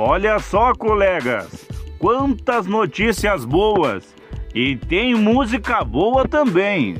Olha só, colegas, quantas notícias boas! E tem música boa também.